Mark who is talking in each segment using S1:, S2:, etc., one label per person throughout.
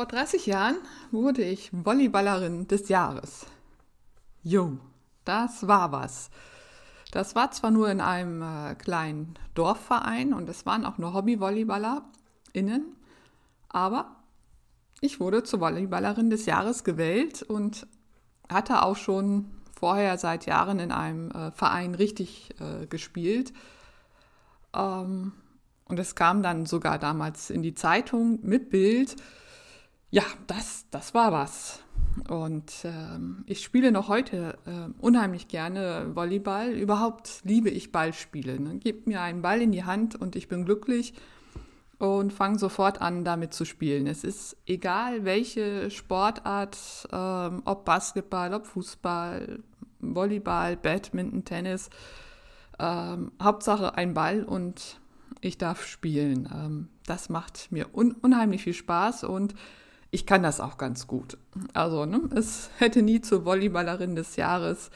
S1: Vor 30 Jahren wurde ich Volleyballerin des Jahres. Jo, das war was. Das war zwar nur in einem äh, kleinen Dorfverein und es waren auch nur Hobby-VolleyballerInnen, aber ich wurde zur Volleyballerin des Jahres gewählt und hatte auch schon vorher seit Jahren in einem äh, Verein richtig äh, gespielt. Ähm, und es kam dann sogar damals in die Zeitung mit Bild ja, das, das war was. Und ähm, ich spiele noch heute äh, unheimlich gerne Volleyball. Überhaupt liebe ich Ballspiele. Ne? Gebt mir einen Ball in die Hand und ich bin glücklich und fange sofort an, damit zu spielen. Es ist egal, welche Sportart, ähm, ob Basketball, ob Fußball, Volleyball, Badminton, Tennis. Ähm, Hauptsache ein Ball und ich darf spielen. Ähm, das macht mir un unheimlich viel Spaß und ich kann das auch ganz gut. Also, ne, es hätte nie zur Volleyballerin des Jahres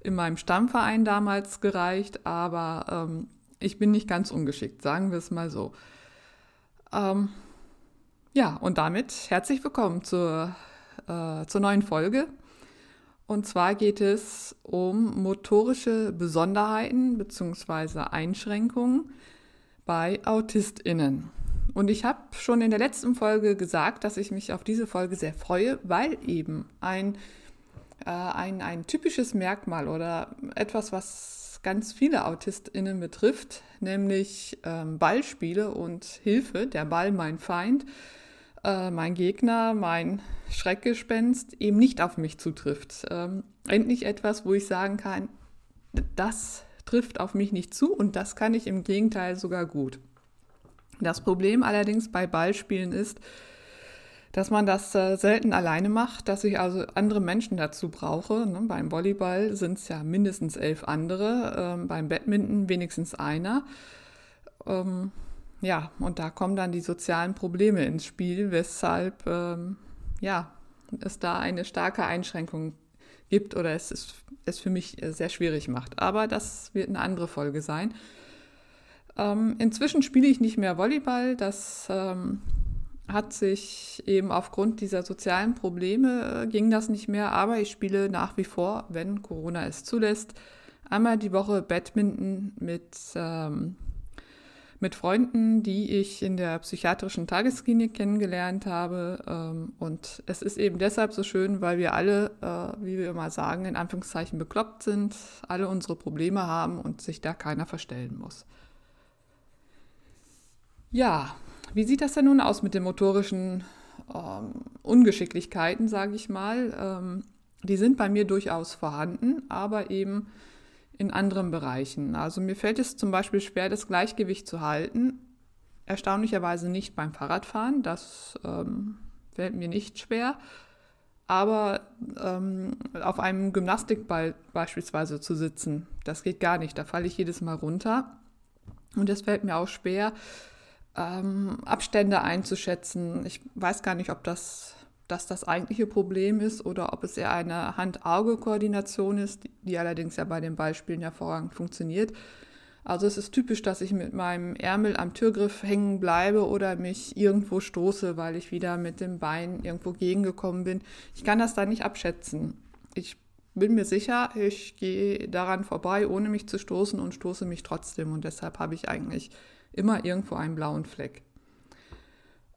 S1: in meinem Stammverein damals gereicht, aber ähm, ich bin nicht ganz ungeschickt, sagen wir es mal so. Ähm, ja, und damit herzlich willkommen zur, äh, zur neuen Folge. Und zwar geht es um motorische Besonderheiten bzw. Einschränkungen bei AutistInnen. Und ich habe schon in der letzten Folge gesagt, dass ich mich auf diese Folge sehr freue, weil eben ein, äh, ein, ein typisches Merkmal oder etwas, was ganz viele AutistInnen betrifft, nämlich ähm, Ballspiele und Hilfe, der Ball mein Feind, äh, mein Gegner, mein Schreckgespenst, eben nicht auf mich zutrifft. Ähm, endlich etwas, wo ich sagen kann, das trifft auf mich nicht zu und das kann ich im Gegenteil sogar gut. Das Problem allerdings bei Ballspielen ist, dass man das äh, selten alleine macht, dass ich also andere Menschen dazu brauche. Ne? Beim Volleyball sind es ja mindestens elf andere, ähm, beim Badminton wenigstens einer. Ähm, ja, und da kommen dann die sozialen Probleme ins Spiel, weshalb ähm, ja, es da eine starke Einschränkung gibt oder es ist, es für mich äh, sehr schwierig macht. Aber das wird eine andere Folge sein. Ähm, inzwischen spiele ich nicht mehr Volleyball. Das ähm, hat sich eben aufgrund dieser sozialen Probleme äh, ging das nicht mehr. Aber ich spiele nach wie vor, wenn Corona es zulässt, einmal die Woche Badminton mit, ähm, mit Freunden, die ich in der psychiatrischen Tagesklinik kennengelernt habe. Ähm, und es ist eben deshalb so schön, weil wir alle, äh, wie wir immer sagen, in Anführungszeichen bekloppt sind, alle unsere Probleme haben und sich da keiner verstellen muss. Ja, wie sieht das denn nun aus mit den motorischen ähm, Ungeschicklichkeiten, sage ich mal? Ähm, die sind bei mir durchaus vorhanden, aber eben in anderen Bereichen. Also mir fällt es zum Beispiel schwer, das Gleichgewicht zu halten. Erstaunlicherweise nicht beim Fahrradfahren, das ähm, fällt mir nicht schwer. Aber ähm, auf einem Gymnastikball beispielsweise zu sitzen, das geht gar nicht. Da falle ich jedes Mal runter. Und es fällt mir auch schwer, ähm, Abstände einzuschätzen. Ich weiß gar nicht, ob das, das das eigentliche Problem ist oder ob es eher eine Hand-Auge-Koordination ist, die, die allerdings ja bei den Beispielen hervorragend funktioniert. Also es ist typisch, dass ich mit meinem Ärmel am Türgriff hängen bleibe oder mich irgendwo stoße, weil ich wieder mit dem Bein irgendwo gegengekommen bin. Ich kann das da nicht abschätzen. Ich bin mir sicher, ich gehe daran vorbei, ohne mich zu stoßen und stoße mich trotzdem. Und deshalb habe ich eigentlich immer irgendwo einen blauen Fleck.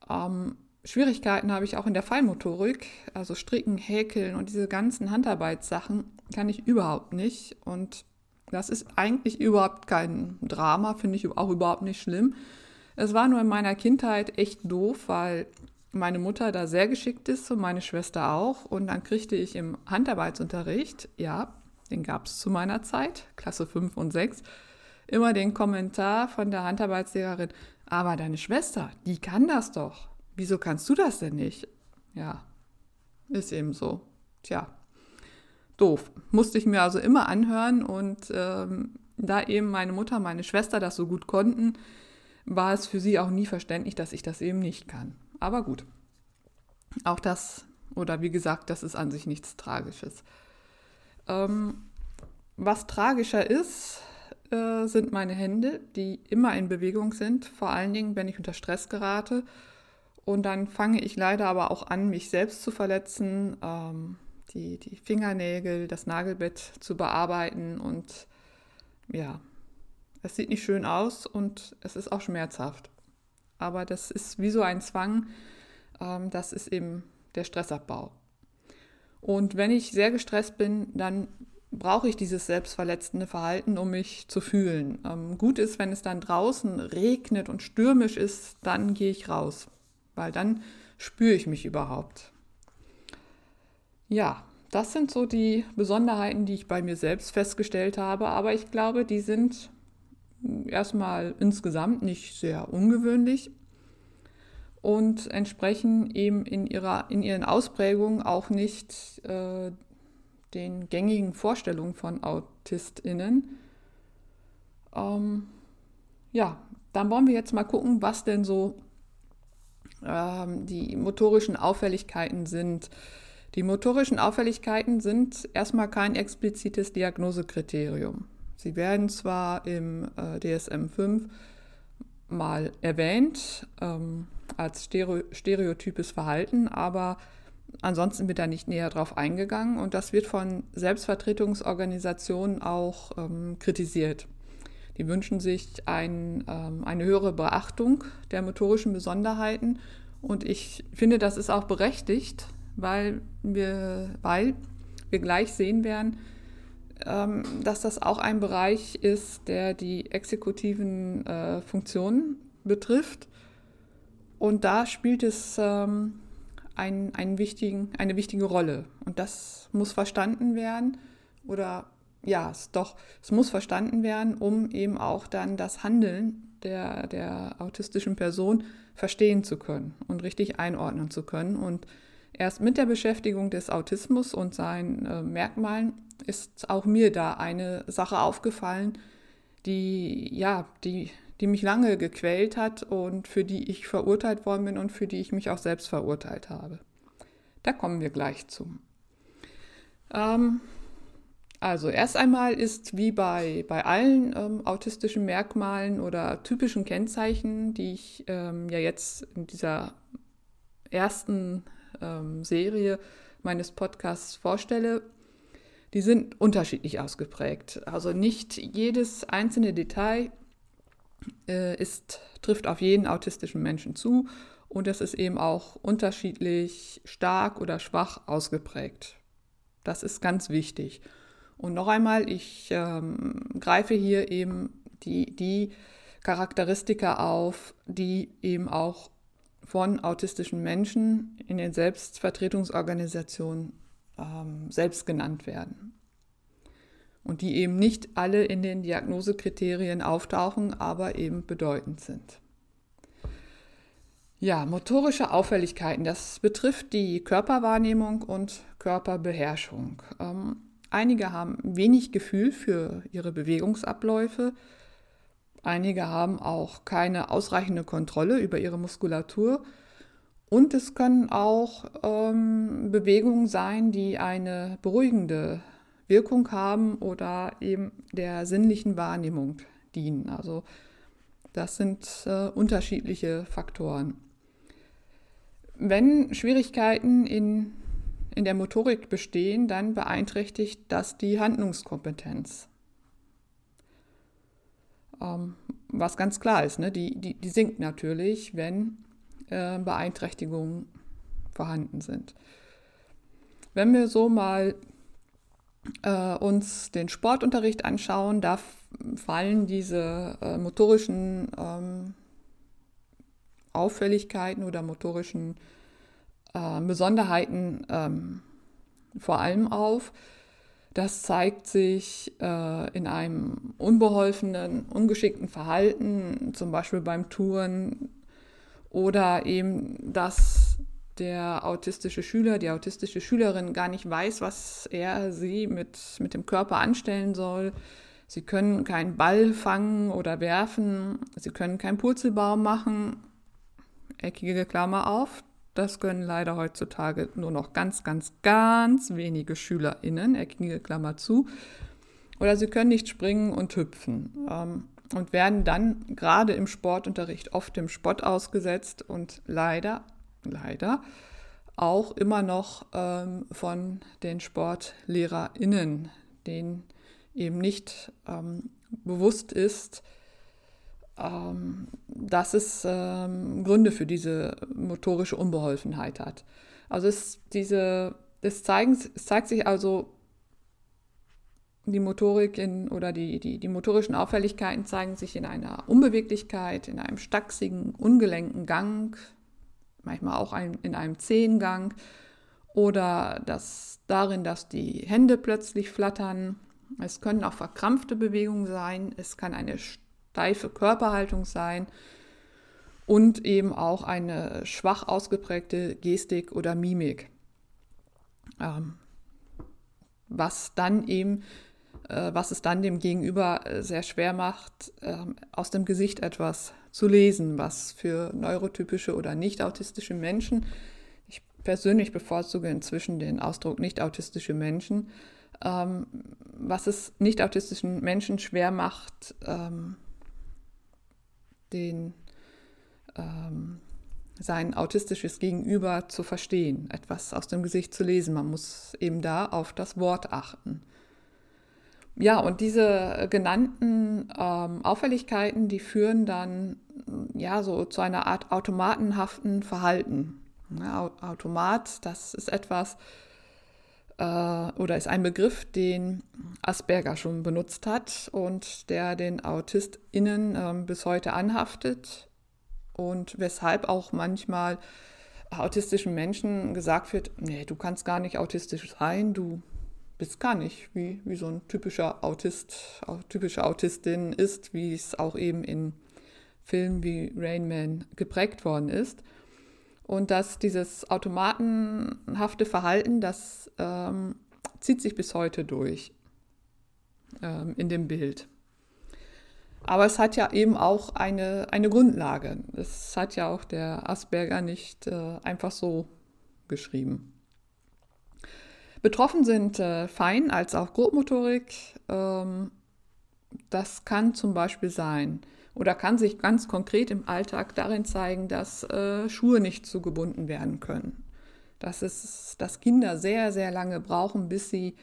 S1: Ähm, Schwierigkeiten habe ich auch in der Feinmotorik, also Stricken, Häkeln und diese ganzen Handarbeitssachen kann ich überhaupt nicht. Und das ist eigentlich überhaupt kein Drama, finde ich auch überhaupt nicht schlimm. Es war nur in meiner Kindheit echt doof, weil meine Mutter da sehr geschickt ist und meine Schwester auch. Und dann kriegte ich im Handarbeitsunterricht, ja, den gab es zu meiner Zeit, Klasse 5 und 6, immer den Kommentar von der Handarbeitslehrerin, aber deine Schwester, die kann das doch wieso kannst du das denn nicht? Ja, ist eben so. Tja, doof. Musste ich mir also immer anhören und ähm, da eben meine Mutter, meine Schwester das so gut konnten, war es für sie auch nie verständlich, dass ich das eben nicht kann. Aber gut. Auch das, oder wie gesagt, das ist an sich nichts Tragisches. Ähm, was tragischer ist, äh, sind meine Hände, die immer in Bewegung sind, vor allen Dingen, wenn ich unter Stress gerate und dann fange ich leider aber auch an, mich selbst zu verletzen, ähm, die, die Fingernägel, das Nagelbett zu bearbeiten. Und ja, es sieht nicht schön aus und es ist auch schmerzhaft. Aber das ist wie so ein Zwang. Ähm, das ist eben der Stressabbau. Und wenn ich sehr gestresst bin, dann brauche ich dieses selbstverletzende Verhalten, um mich zu fühlen. Ähm, gut ist, wenn es dann draußen regnet und stürmisch ist, dann gehe ich raus weil dann spüre ich mich überhaupt. Ja, das sind so die Besonderheiten, die ich bei mir selbst festgestellt habe, aber ich glaube, die sind erstmal insgesamt nicht sehr ungewöhnlich und entsprechen eben in, ihrer, in ihren Ausprägungen auch nicht äh, den gängigen Vorstellungen von AutistInnen. Ähm, ja, dann wollen wir jetzt mal gucken, was denn so ähm, die motorischen Auffälligkeiten sind. Die motorischen Auffälligkeiten sind erstmal kein explizites Diagnosekriterium. Sie werden zwar im äh, DSM-5 mal erwähnt ähm, als stereo stereotypes Verhalten, aber ansonsten wird da nicht näher drauf eingegangen und das wird von Selbstvertretungsorganisationen auch ähm, kritisiert. Die wünschen sich ein, ähm, eine höhere Beachtung der motorischen Besonderheiten. Und ich finde, das ist auch berechtigt, weil wir, weil wir gleich sehen werden, ähm, dass das auch ein Bereich ist, der die exekutiven äh, Funktionen betrifft. Und da spielt es ähm, ein, einen wichtigen, eine wichtige Rolle. Und das muss verstanden werden oder ja, es doch, es muss verstanden werden, um eben auch dann das Handeln der, der autistischen Person verstehen zu können und richtig einordnen zu können. Und erst mit der Beschäftigung des Autismus und seinen äh, Merkmalen ist auch mir da eine Sache aufgefallen, die, ja, die, die mich lange gequält hat und für die ich verurteilt worden bin und für die ich mich auch selbst verurteilt habe. Da kommen wir gleich zu. Ähm, also erst einmal ist wie bei, bei allen ähm, autistischen Merkmalen oder typischen Kennzeichen, die ich ähm, ja jetzt in dieser ersten ähm, Serie meines Podcasts vorstelle, die sind unterschiedlich ausgeprägt. Also nicht jedes einzelne Detail ist, trifft auf jeden autistischen Menschen zu und es ist eben auch unterschiedlich stark oder schwach ausgeprägt. Das ist ganz wichtig. Und noch einmal, ich ähm, greife hier eben die, die Charakteristika auf, die eben auch von autistischen Menschen in den Selbstvertretungsorganisationen ähm, selbst genannt werden. Und die eben nicht alle in den Diagnosekriterien auftauchen, aber eben bedeutend sind. Ja, motorische Auffälligkeiten, das betrifft die Körperwahrnehmung und Körperbeherrschung. Ähm, Einige haben wenig Gefühl für ihre Bewegungsabläufe. Einige haben auch keine ausreichende Kontrolle über ihre Muskulatur. Und es können auch ähm, Bewegungen sein, die eine beruhigende Wirkung haben oder eben der sinnlichen Wahrnehmung dienen. Also das sind äh, unterschiedliche Faktoren. Wenn Schwierigkeiten in, in der Motorik bestehen, dann beeinträchtigt das die Handlungskompetenz. Ähm, was ganz klar ist, ne? die, die, die sinkt natürlich, wenn äh, Beeinträchtigungen vorhanden sind. Wenn wir so mal äh, uns den Sportunterricht anschauen, da fallen diese äh, motorischen ähm, Auffälligkeiten oder motorischen äh, Besonderheiten ähm, vor allem auf. Das zeigt sich äh, in einem unbeholfenen, ungeschickten Verhalten, zum Beispiel beim Touren oder eben, dass der autistische Schüler, die autistische Schülerin gar nicht weiß, was er sie mit, mit dem Körper anstellen soll. Sie können keinen Ball fangen oder werfen, sie können keinen Purzelbaum machen. Eckige Klammer auf. Das können leider heutzutage nur noch ganz, ganz, ganz wenige SchülerInnen, eckige Klammer zu. Oder sie können nicht springen und hüpfen ähm, und werden dann gerade im Sportunterricht oft dem Spott ausgesetzt und leider leider auch immer noch ähm, von den SportlehrerInnen, denen eben nicht ähm, bewusst ist, ähm, dass es ähm, Gründe für diese motorische Unbeholfenheit hat. Also es, diese, es, zeigen, es zeigt sich also, die Motorik in, oder die, die, die motorischen Auffälligkeiten zeigen sich in einer Unbeweglichkeit, in einem stachsigen, ungelenken Gang, manchmal auch ein, in einem Zehengang oder das, darin, dass die Hände plötzlich flattern. Es können auch verkrampfte Bewegungen sein, es kann eine steife Körperhaltung sein und eben auch eine schwach ausgeprägte Gestik oder Mimik. Ähm, was dann eben, was es dann dem Gegenüber äh, sehr schwer macht, äh, aus dem Gesicht etwas zu lesen, was für neurotypische oder nicht autistische Menschen, ich persönlich bevorzuge inzwischen den Ausdruck nicht autistische Menschen, ähm, was es nicht autistischen Menschen schwer macht, ähm, den, ähm, sein autistisches Gegenüber zu verstehen, etwas aus dem Gesicht zu lesen. Man muss eben da auf das Wort achten. Ja, und diese genannten ähm, Auffälligkeiten, die führen dann ja so zu einer Art automatenhaften Verhalten. Ja, Automat, das ist etwas äh, oder ist ein Begriff, den Asperger schon benutzt hat und der den AutistInnen äh, bis heute anhaftet und weshalb auch manchmal autistischen Menschen gesagt wird, nee, du kannst gar nicht autistisch sein, du bist gar nicht, wie, wie so ein typischer Autist, typische Autistin ist, wie es auch eben in Filmen wie Rain Man geprägt worden ist. Und dass dieses automatenhafte Verhalten, das ähm, zieht sich bis heute durch ähm, in dem Bild. Aber es hat ja eben auch eine, eine Grundlage. Es hat ja auch der Asperger nicht äh, einfach so geschrieben. Betroffen sind äh, Fein- als auch Grobmotorik. Ähm, das kann zum Beispiel sein oder kann sich ganz konkret im Alltag darin zeigen, dass äh, Schuhe nicht zugebunden werden können. Das ist, dass Kinder sehr, sehr lange brauchen, bis sie,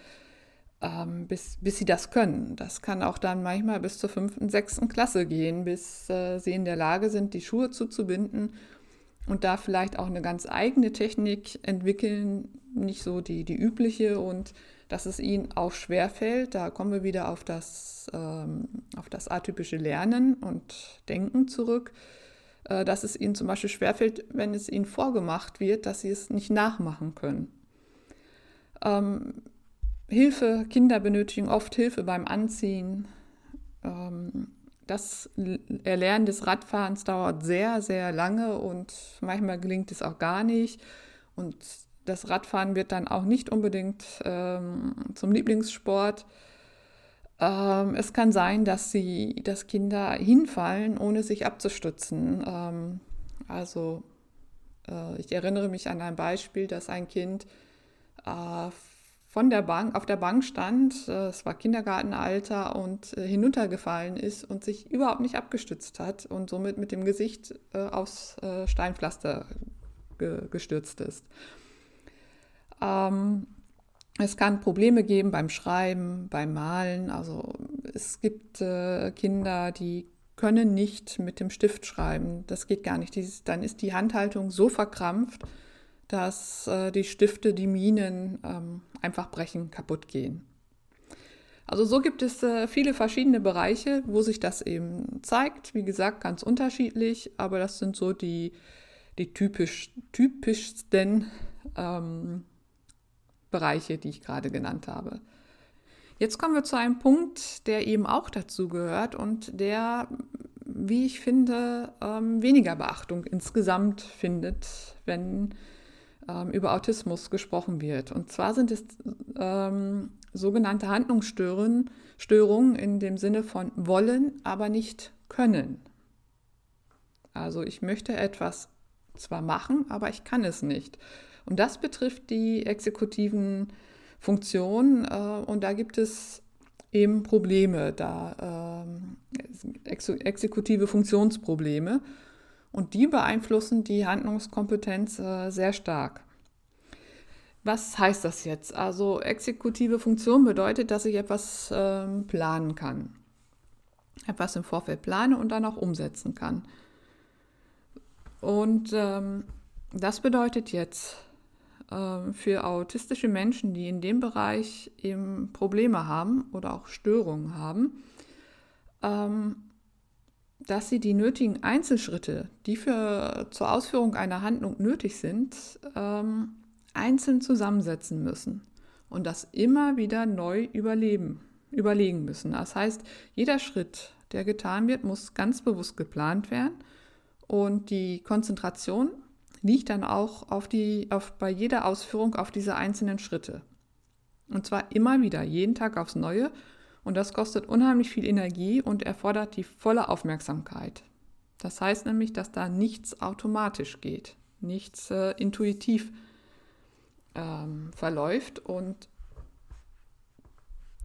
S1: ähm, bis, bis sie das können. Das kann auch dann manchmal bis zur fünften, sechsten Klasse gehen, bis äh, sie in der Lage sind, die Schuhe zuzubinden und da vielleicht auch eine ganz eigene Technik entwickeln, nicht so die, die übliche und dass es ihnen auch schwerfällt, da kommen wir wieder auf das, ähm, auf das atypische Lernen und Denken zurück, äh, dass es ihnen zum Beispiel schwerfällt, wenn es ihnen vorgemacht wird, dass sie es nicht nachmachen können. Ähm, Hilfe, Kinder benötigen oft Hilfe beim Anziehen. Ähm, das Erlernen des Radfahrens dauert sehr, sehr lange und manchmal gelingt es auch gar nicht. Und das Radfahren wird dann auch nicht unbedingt ähm, zum Lieblingssport. Ähm, es kann sein, dass sie, dass Kinder hinfallen, ohne sich abzustützen. Ähm, also äh, ich erinnere mich an ein Beispiel, dass ein Kind äh, von der Bank, auf der Bank stand, äh, es war Kindergartenalter und äh, hinuntergefallen ist und sich überhaupt nicht abgestützt hat und somit mit dem Gesicht äh, aufs Steinpflaster gestürzt ist. Ähm, es kann Probleme geben beim Schreiben, beim Malen. Also es gibt Kinder, die können nicht mit dem Stift schreiben. Das geht gar nicht. dann ist die Handhaltung so verkrampft, dass äh, die Stifte, die Minen ähm, einfach brechen, kaputt gehen. Also so gibt es äh, viele verschiedene Bereiche, wo sich das eben zeigt. Wie gesagt, ganz unterschiedlich, aber das sind so die, die typisch, typischsten ähm, Bereiche, die ich gerade genannt habe. Jetzt kommen wir zu einem Punkt, der eben auch dazu gehört und der, wie ich finde, ähm, weniger Beachtung insgesamt findet, wenn ähm, über Autismus gesprochen wird. Und zwar sind es ähm, sogenannte Handlungsstörungen Störungen in dem Sinne von wollen, aber nicht können. Also ich möchte etwas zwar machen, aber ich kann es nicht. Und das betrifft die exekutiven Funktionen äh, und da gibt es eben Probleme, da äh, ex exekutive Funktionsprobleme. Und die beeinflussen die Handlungskompetenz äh, sehr stark. Was heißt das jetzt? Also exekutive Funktion bedeutet, dass ich etwas ähm, planen kann. Etwas im Vorfeld plane und dann auch umsetzen kann. Und ähm, das bedeutet jetzt äh, für autistische Menschen, die in dem Bereich eben Probleme haben oder auch Störungen haben, ähm, dass sie die nötigen Einzelschritte, die für zur Ausführung einer Handlung nötig sind, ähm, einzeln zusammensetzen müssen und das immer wieder neu überleben, überlegen müssen. Das heißt, jeder Schritt, der getan wird, muss ganz bewusst geplant werden und die Konzentration liegt dann auch auf die, auf, bei jeder Ausführung auf diese einzelnen Schritte. Und zwar immer wieder, jeden Tag aufs Neue und das kostet unheimlich viel Energie und erfordert die volle Aufmerksamkeit. Das heißt nämlich, dass da nichts automatisch geht, nichts äh, intuitiv ähm, verläuft. Und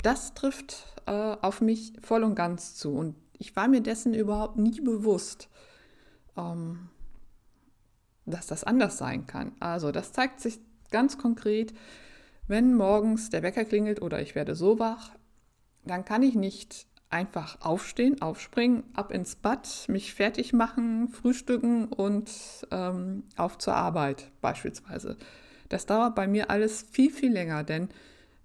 S1: das trifft äh, auf mich voll und ganz zu. Und ich war mir dessen überhaupt nie bewusst, ähm, dass das anders sein kann. Also das zeigt sich ganz konkret, wenn morgens der Wecker klingelt oder ich werde so wach, dann kann ich nicht einfach aufstehen, aufspringen, ab ins Bad, mich fertig machen, frühstücken und ähm, auf zur Arbeit beispielsweise. Das dauert bei mir alles viel, viel länger, denn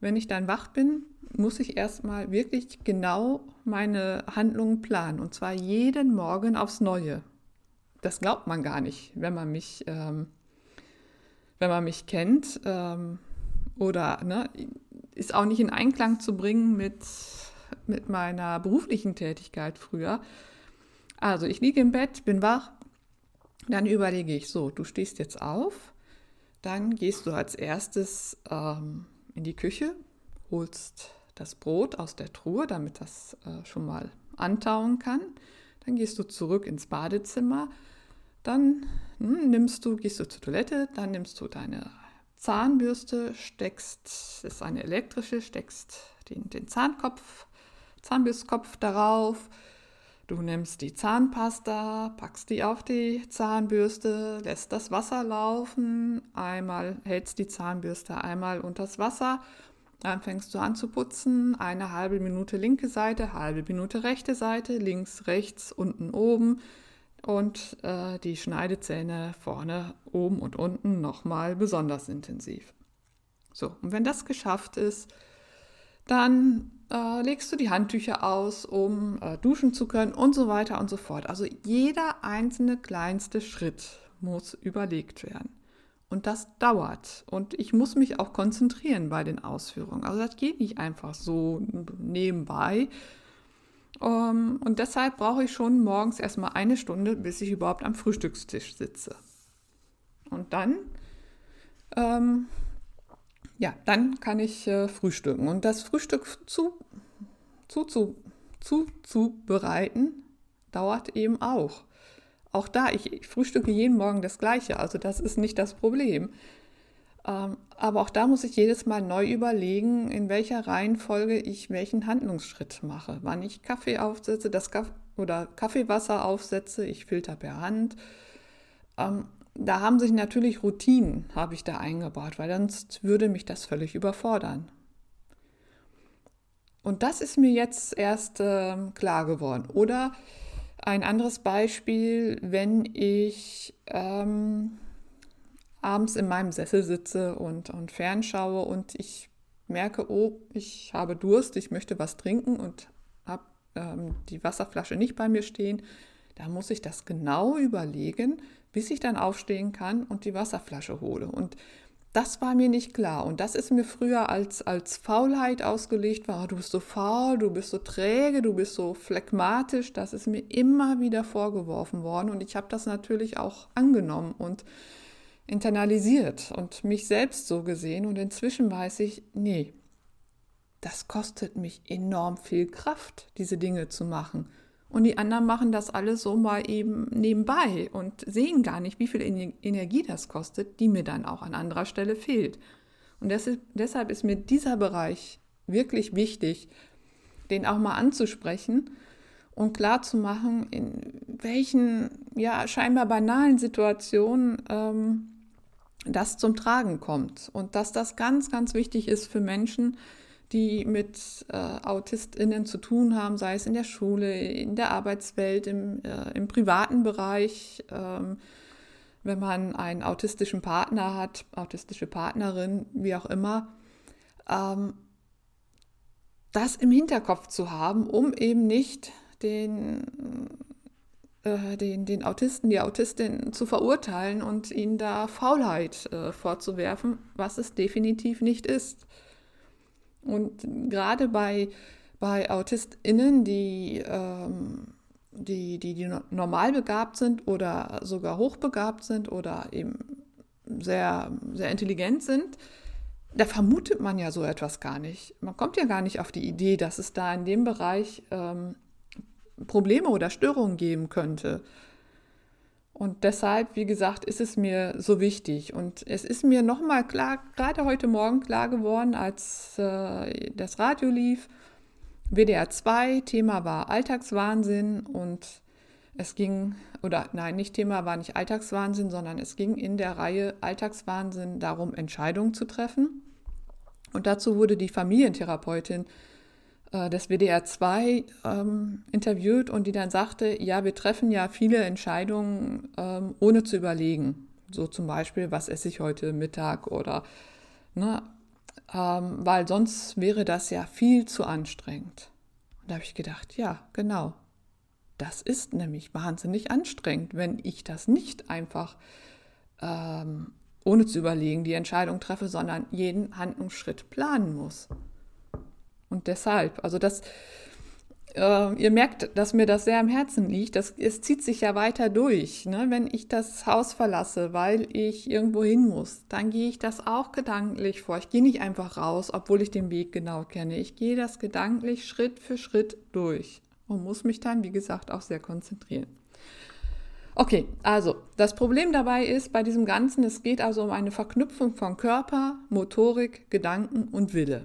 S1: wenn ich dann wach bin, muss ich erstmal wirklich genau meine Handlungen planen und zwar jeden Morgen aufs Neue. Das glaubt man gar nicht, wenn man mich, ähm, wenn man mich kennt ähm, oder ne, ist auch nicht in Einklang zu bringen mit, mit meiner beruflichen Tätigkeit früher. Also ich liege im Bett, bin wach, dann überlege ich so, du stehst jetzt auf, dann gehst du als erstes ähm, in die Küche, holst das Brot aus der Truhe, damit das äh, schon mal antauen kann. Dann gehst du zurück ins Badezimmer. Dann hm, nimmst du, gehst du zur Toilette, dann nimmst du deine Zahnbürste, steckst, ist eine elektrische, steckst den, den Zahnkopf, Zahnbürstkopf darauf, Du nimmst die Zahnpasta, packst die auf die Zahnbürste, lässt das Wasser laufen, einmal hältst die Zahnbürste einmal unter das Wasser, dann fängst du an zu putzen, eine halbe Minute linke Seite, halbe Minute rechte Seite, links, rechts, unten, oben und äh, die Schneidezähne vorne, oben und unten nochmal besonders intensiv. So, und wenn das geschafft ist, dann äh, legst du die Handtücher aus, um äh, duschen zu können und so weiter und so fort. Also jeder einzelne kleinste Schritt muss überlegt werden. Und das dauert. Und ich muss mich auch konzentrieren bei den Ausführungen. Also das geht nicht einfach so nebenbei. Um, ähm, und deshalb brauche ich schon morgens erstmal eine Stunde, bis ich überhaupt am Frühstückstisch sitze. Und dann ähm, ja, dann kann ich äh, frühstücken. Und das Frühstück zu, zu, zu, zu, dauert eben auch. Auch da, ich, ich frühstücke jeden Morgen das Gleiche, also das ist nicht das Problem. Ähm, aber auch da muss ich jedes Mal neu überlegen, in welcher Reihenfolge ich welchen Handlungsschritt mache. Wann ich Kaffee aufsetze, das Kaff oder Kaffeewasser aufsetze, ich filter per Hand. Ähm, da haben sich natürlich Routinen, habe ich da eingebaut, weil sonst würde mich das völlig überfordern. Und das ist mir jetzt erst äh, klar geworden. Oder ein anderes Beispiel, wenn ich ähm, abends in meinem Sessel sitze und, und fernschaue und ich merke, oh, ich habe Durst, ich möchte was trinken und habe ähm, die Wasserflasche nicht bei mir stehen, da muss ich das genau überlegen, bis ich dann aufstehen kann und die Wasserflasche hole. Und das war mir nicht klar. Und das ist mir früher als, als Faulheit ausgelegt, war, du bist so faul, du bist so träge, du bist so phlegmatisch. Das ist mir immer wieder vorgeworfen worden. Und ich habe das natürlich auch angenommen und internalisiert und mich selbst so gesehen. Und inzwischen weiß ich, nee, das kostet mich enorm viel Kraft, diese Dinge zu machen. Und die anderen machen das alles so mal eben nebenbei und sehen gar nicht, wie viel Energie das kostet, die mir dann auch an anderer Stelle fehlt. Und deshalb ist mir dieser Bereich wirklich wichtig, den auch mal anzusprechen und klar zu machen, in welchen ja scheinbar banalen Situationen ähm, das zum Tragen kommt und dass das ganz, ganz wichtig ist für Menschen, die mit äh, AutistInnen zu tun haben, sei es in der Schule, in der Arbeitswelt, im, äh, im privaten Bereich. Ähm, wenn man einen autistischen Partner hat, autistische Partnerin, wie auch immer, ähm, das im Hinterkopf zu haben, um eben nicht den, äh, den, den Autisten, die Autistin zu verurteilen und ihnen da Faulheit äh, vorzuwerfen, was es definitiv nicht ist. Und gerade bei, bei AutistInnen, die, ähm, die, die, die normal begabt sind oder sogar hochbegabt sind oder eben sehr, sehr intelligent sind, da vermutet man ja so etwas gar nicht. Man kommt ja gar nicht auf die Idee, dass es da in dem Bereich ähm, Probleme oder Störungen geben könnte. Und deshalb, wie gesagt, ist es mir so wichtig. Und es ist mir nochmal klar, gerade heute Morgen klar geworden, als äh, das Radio lief, WDR 2, Thema war Alltagswahnsinn und es ging, oder nein, nicht Thema war nicht Alltagswahnsinn, sondern es ging in der Reihe Alltagswahnsinn darum, Entscheidungen zu treffen. Und dazu wurde die Familientherapeutin äh, des WDR 2 ähm, interviewt und die dann sagte, ja, wir treffen ja viele Entscheidungen ähm, ohne zu überlegen. So zum Beispiel, was esse ich heute Mittag oder, ne, ähm, weil sonst wäre das ja viel zu anstrengend. Und da habe ich gedacht, ja, genau. Das ist nämlich wahnsinnig anstrengend, wenn ich das nicht einfach ähm, ohne zu überlegen die Entscheidung treffe, sondern jeden Handlungsschritt planen muss. Und deshalb, also das, äh, ihr merkt, dass mir das sehr am Herzen liegt. Das, es zieht sich ja weiter durch. Ne? Wenn ich das Haus verlasse, weil ich irgendwo hin muss, dann gehe ich das auch gedanklich vor. Ich gehe nicht einfach raus, obwohl ich den Weg genau kenne. Ich gehe das gedanklich Schritt für Schritt durch und muss mich dann, wie gesagt, auch sehr konzentrieren. Okay, also das Problem dabei ist bei diesem Ganzen, es geht also um eine Verknüpfung von Körper, Motorik, Gedanken und Wille.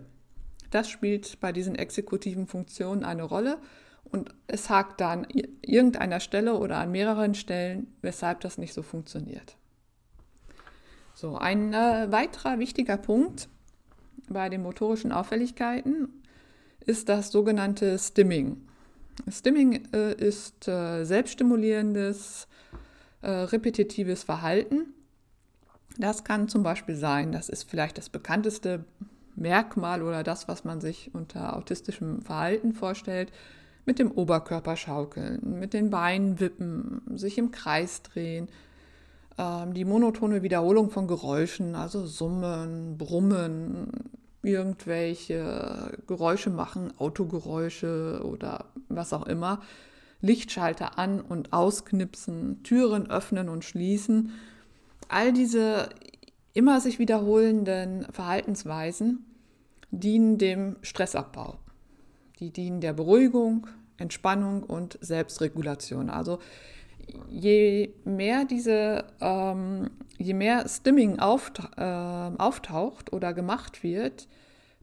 S1: Das spielt bei diesen exekutiven Funktionen eine Rolle und es hakt da an irgendeiner Stelle oder an mehreren Stellen, weshalb das nicht so funktioniert. So, ein äh, weiterer wichtiger Punkt bei den motorischen Auffälligkeiten ist das sogenannte Stimming. Stimming äh, ist äh, selbststimulierendes, äh, repetitives Verhalten. Das kann zum Beispiel sein, das ist vielleicht das bekannteste Merkmal oder das, was man sich unter autistischem Verhalten vorstellt, mit dem Oberkörper schaukeln, mit den Beinen wippen, sich im Kreis drehen, ähm, die monotone Wiederholung von Geräuschen, also Summen, Brummen, irgendwelche Geräusche machen, Autogeräusche oder was auch immer, Lichtschalter an und ausknipsen, Türen öffnen und schließen. All diese immer sich wiederholenden Verhaltensweisen dienen dem Stressabbau. Die dienen der Beruhigung, Entspannung und Selbstregulation. Also je mehr diese, ähm, je mehr Stimming auft äh, auftaucht oder gemacht wird,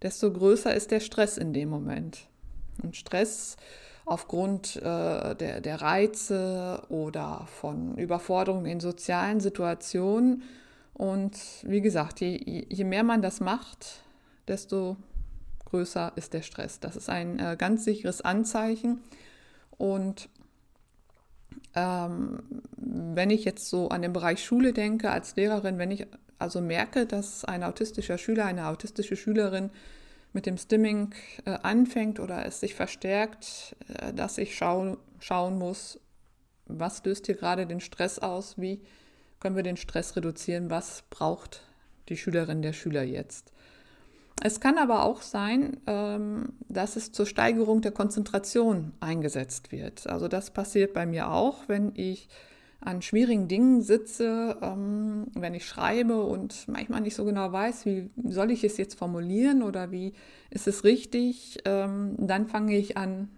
S1: desto größer ist der Stress in dem Moment. Und Stress aufgrund äh, der, der Reize oder von Überforderungen in sozialen Situationen. Und wie gesagt, je, je mehr man das macht, desto größer ist der Stress. Das ist ein äh, ganz sicheres Anzeichen. Und ähm, wenn ich jetzt so an den Bereich Schule denke, als Lehrerin, wenn ich also merke, dass ein autistischer Schüler, eine autistische Schülerin mit dem Stimming äh, anfängt oder es sich verstärkt, äh, dass ich schau schauen muss, was löst hier gerade den Stress aus, wie können wir den Stress reduzieren, was braucht die Schülerin, der Schüler jetzt. Es kann aber auch sein, ähm, dass es zur Steigerung der Konzentration eingesetzt wird. Also das passiert bei mir auch, wenn ich an schwierigen Dingen sitze, ähm, wenn ich schreibe und manchmal nicht so genau weiß, wie soll ich es jetzt formulieren oder wie ist es richtig, ähm, dann fange ich an,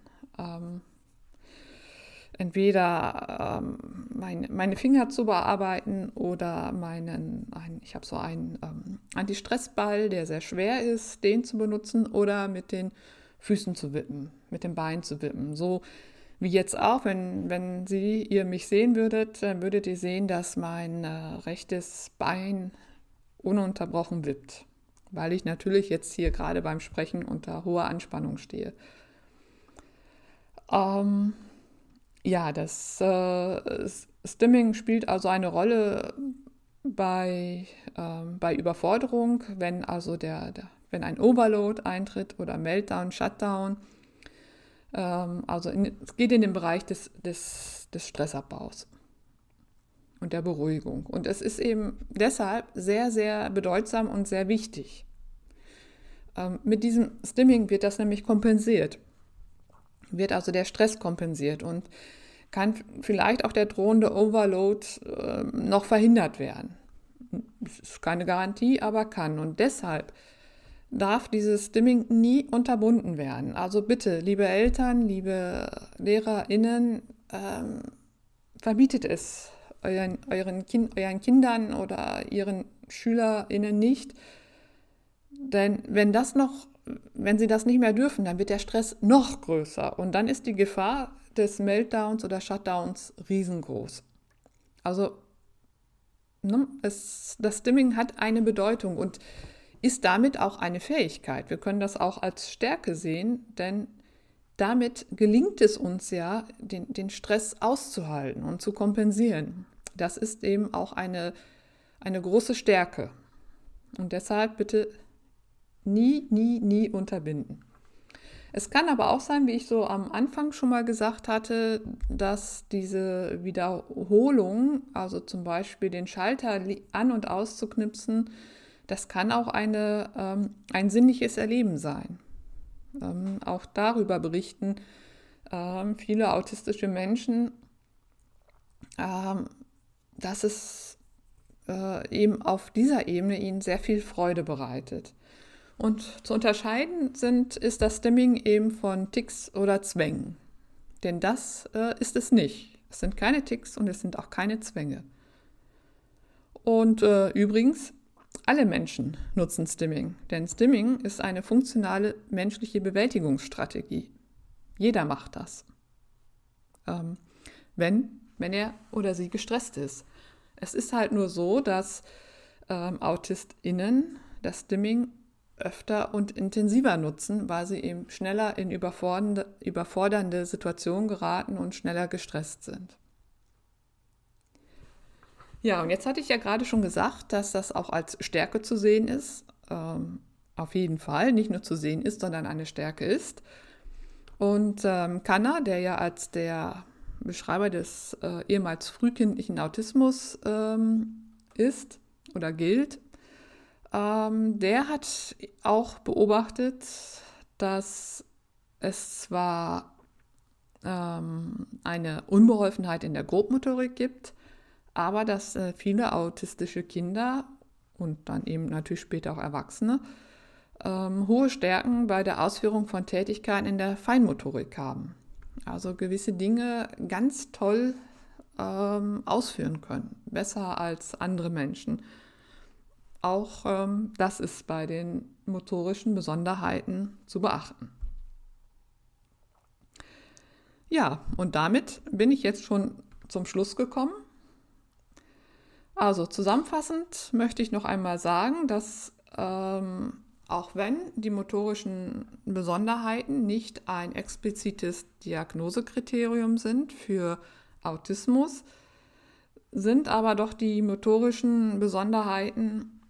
S1: entweder ähm, meine, meine Finger zu bearbeiten oder meinen, ein, ich habe so einen ähm, Anti-Stress-Ball, der sehr schwer ist, den zu benutzen oder mit den Füßen zu wippen, mit den Beinen zu wippen. So wie jetzt auch, wenn, wenn Sie, ihr mich sehen würdet, dann würdet ihr sehen, dass mein äh, rechtes Bein ununterbrochen wippt, weil ich natürlich jetzt hier gerade beim Sprechen unter hoher Anspannung stehe. Ähm, ja, das äh, Stimming spielt also eine Rolle bei, äh, bei Überforderung, wenn also der, der, wenn ein Overload eintritt oder Meltdown, Shutdown ähm, also in, es geht in den Bereich des, des, des Stressabbaus und der Beruhigung. Und es ist eben deshalb sehr, sehr bedeutsam und sehr wichtig. Ähm, mit diesem Stimming wird das nämlich kompensiert, wird also der Stress kompensiert und kann vielleicht auch der drohende Overload äh, noch verhindert werden. Das ist keine Garantie, aber kann. Und deshalb darf dieses Stimming nie unterbunden werden. Also bitte, liebe Eltern, liebe LehrerInnen, ähm, verbietet es euren, euren, kind, euren Kindern oder ihren SchülerInnen nicht. Denn wenn das noch, wenn sie das nicht mehr dürfen, dann wird der Stress noch größer und dann ist die Gefahr des Meltdowns oder Shutdowns riesengroß. Also ne, es, das Stimming hat eine Bedeutung und ist damit auch eine Fähigkeit. Wir können das auch als Stärke sehen, denn damit gelingt es uns ja, den, den Stress auszuhalten und zu kompensieren. Das ist eben auch eine, eine große Stärke. Und deshalb bitte nie, nie, nie unterbinden. Es kann aber auch sein, wie ich so am Anfang schon mal gesagt hatte, dass diese Wiederholung, also zum Beispiel den Schalter an und auszuknipsen, das kann auch eine, ähm, ein sinnliches Erleben sein. Ähm, auch darüber berichten ähm, viele autistische Menschen, ähm, dass es äh, eben auf dieser Ebene ihnen sehr viel Freude bereitet. Und zu unterscheiden sind, ist das Stimming eben von Ticks oder Zwängen. Denn das äh, ist es nicht. Es sind keine Ticks und es sind auch keine Zwänge. Und äh, übrigens, alle Menschen nutzen Stimming, denn Stimming ist eine funktionale menschliche Bewältigungsstrategie. Jeder macht das, ähm, wenn, wenn er oder sie gestresst ist. Es ist halt nur so, dass ähm, AutistInnen das Stimming öfter und intensiver nutzen, weil sie eben schneller in überfordernde, überfordernde Situationen geraten und schneller gestresst sind. Ja, und jetzt hatte ich ja gerade schon gesagt, dass das auch als Stärke zu sehen ist. Ähm, auf jeden Fall nicht nur zu sehen ist, sondern eine Stärke ist. Und ähm, Kanner, der ja als der Beschreiber des äh, ehemals frühkindlichen Autismus ähm, ist oder gilt, ähm, der hat auch beobachtet, dass es zwar ähm, eine Unbeholfenheit in der Grobmotorik gibt, aber dass äh, viele autistische Kinder und dann eben natürlich später auch Erwachsene ähm, hohe Stärken bei der Ausführung von Tätigkeiten in der Feinmotorik haben. Also gewisse Dinge ganz toll ähm, ausführen können, besser als andere Menschen. Auch ähm, das ist bei den motorischen Besonderheiten zu beachten. Ja, und damit bin ich jetzt schon zum Schluss gekommen. Also zusammenfassend möchte ich noch einmal sagen, dass ähm, auch wenn die motorischen Besonderheiten nicht ein explizites Diagnosekriterium sind für Autismus, sind aber doch die motorischen Besonderheiten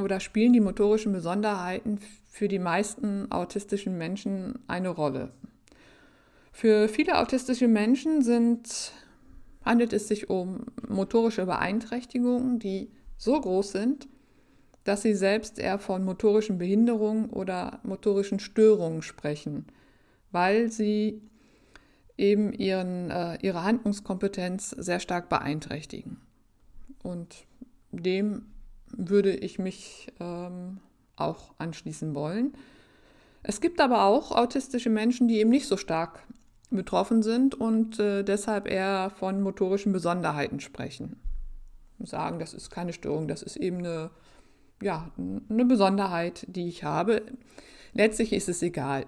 S1: oder spielen die motorischen Besonderheiten für die meisten autistischen Menschen eine Rolle. Für viele autistische Menschen sind, handelt es sich um motorische Beeinträchtigungen, die so groß sind, dass sie selbst eher von motorischen Behinderungen oder motorischen Störungen sprechen, weil sie eben ihren, äh, ihre Handlungskompetenz sehr stark beeinträchtigen. Und dem würde ich mich ähm, auch anschließen wollen. Es gibt aber auch autistische Menschen, die eben nicht so stark betroffen sind und äh, deshalb eher von motorischen Besonderheiten sprechen. Sagen, das ist keine Störung, das ist eben eine, ja, eine Besonderheit, die ich habe. Letztlich ist es egal,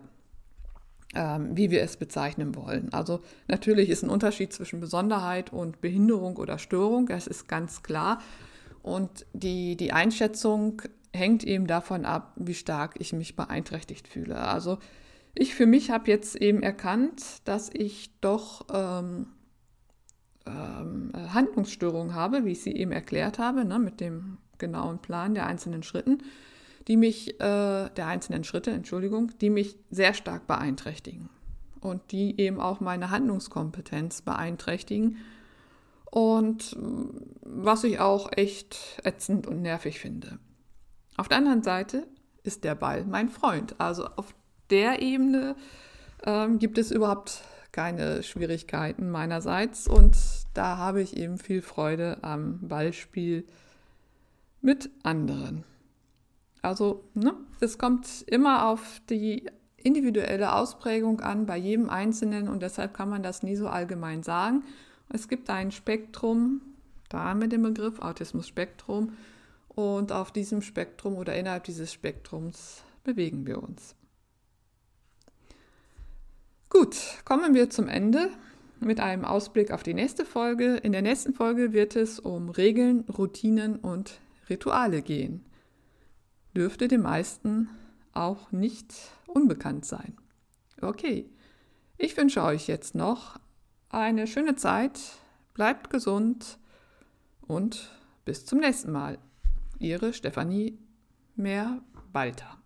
S1: ähm, wie wir es bezeichnen wollen. Also natürlich ist ein Unterschied zwischen Besonderheit und Behinderung oder Störung, das ist ganz klar. Und die, die Einschätzung hängt eben davon ab, wie stark ich mich beeinträchtigt fühle. Also ich für mich habe jetzt eben erkannt, dass ich doch ähm, ähm, Handlungsstörungen habe, wie ich sie eben erklärt habe, ne, mit dem genauen Plan der einzelnen Schritten, die mich, äh, der einzelnen Schritte, Entschuldigung, die mich sehr stark beeinträchtigen und die eben auch meine Handlungskompetenz beeinträchtigen und was ich auch echt ätzend und nervig finde. Auf der anderen Seite ist der Ball mein Freund. Also auf der Ebene ähm, gibt es überhaupt keine Schwierigkeiten meinerseits und da habe ich eben viel Freude am Ballspiel mit anderen. Also ne, es kommt immer auf die individuelle Ausprägung an bei jedem Einzelnen und deshalb kann man das nie so allgemein sagen. Es gibt ein Spektrum, da mit dem Begriff Autismus-Spektrum und auf diesem Spektrum oder innerhalb dieses Spektrums bewegen wir uns. Gut, kommen wir zum Ende mit einem Ausblick auf die nächste Folge. In der nächsten Folge wird es um Regeln, Routinen und Rituale gehen. Dürfte den meisten auch nicht unbekannt sein. Okay, ich wünsche euch jetzt noch eine schöne Zeit, bleibt gesund und bis zum nächsten Mal. Ihre Stefanie Mehr-Walter.